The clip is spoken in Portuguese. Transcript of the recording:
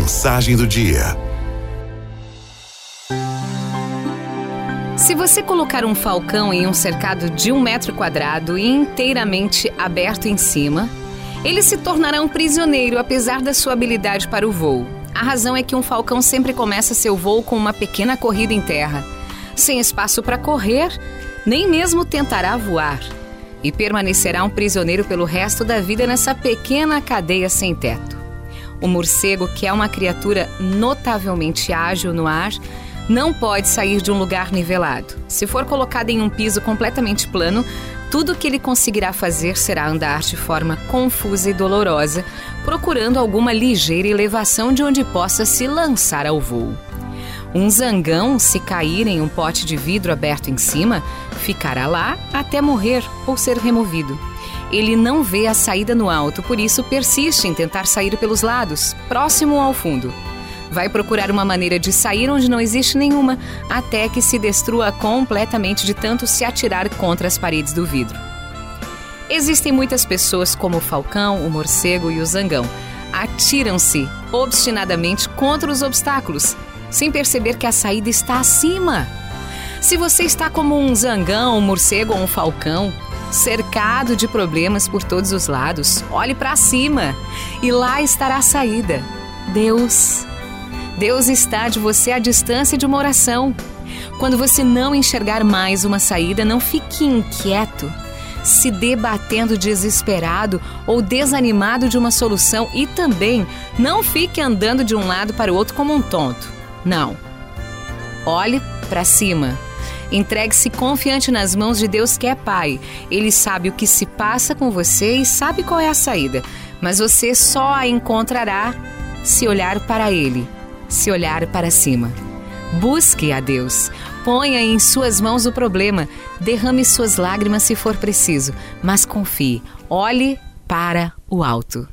Mensagem do dia. Se você colocar um falcão em um cercado de um metro quadrado e inteiramente aberto em cima, ele se tornará um prisioneiro apesar da sua habilidade para o voo. A razão é que um falcão sempre começa seu voo com uma pequena corrida em terra. Sem espaço para correr, nem mesmo tentará voar. E permanecerá um prisioneiro pelo resto da vida nessa pequena cadeia sem teto. O morcego, que é uma criatura notavelmente ágil no ar, não pode sair de um lugar nivelado. Se for colocado em um piso completamente plano, tudo o que ele conseguirá fazer será andar de forma confusa e dolorosa, procurando alguma ligeira elevação de onde possa se lançar ao voo. Um zangão, se cair em um pote de vidro aberto em cima, ficará lá até morrer ou ser removido. Ele não vê a saída no alto, por isso persiste em tentar sair pelos lados, próximo ao fundo. Vai procurar uma maneira de sair onde não existe nenhuma, até que se destrua completamente de tanto se atirar contra as paredes do vidro. Existem muitas pessoas, como o falcão, o morcego e o zangão, atiram-se obstinadamente contra os obstáculos, sem perceber que a saída está acima. Se você está como um zangão, um morcego ou um falcão, cercado de problemas por todos os lados, olhe para cima e lá estará a saída. Deus. Deus está de você à distância de uma oração. Quando você não enxergar mais uma saída, não fique inquieto, se debatendo desesperado ou desanimado de uma solução e também não fique andando de um lado para o outro como um tonto. Não. Olhe para cima. Entregue-se confiante nas mãos de Deus que é Pai. Ele sabe o que se passa com você e sabe qual é a saída, mas você só a encontrará se olhar para Ele, se olhar para cima. Busque a Deus. Ponha em suas mãos o problema. Derrame suas lágrimas se for preciso, mas confie. Olhe para o alto.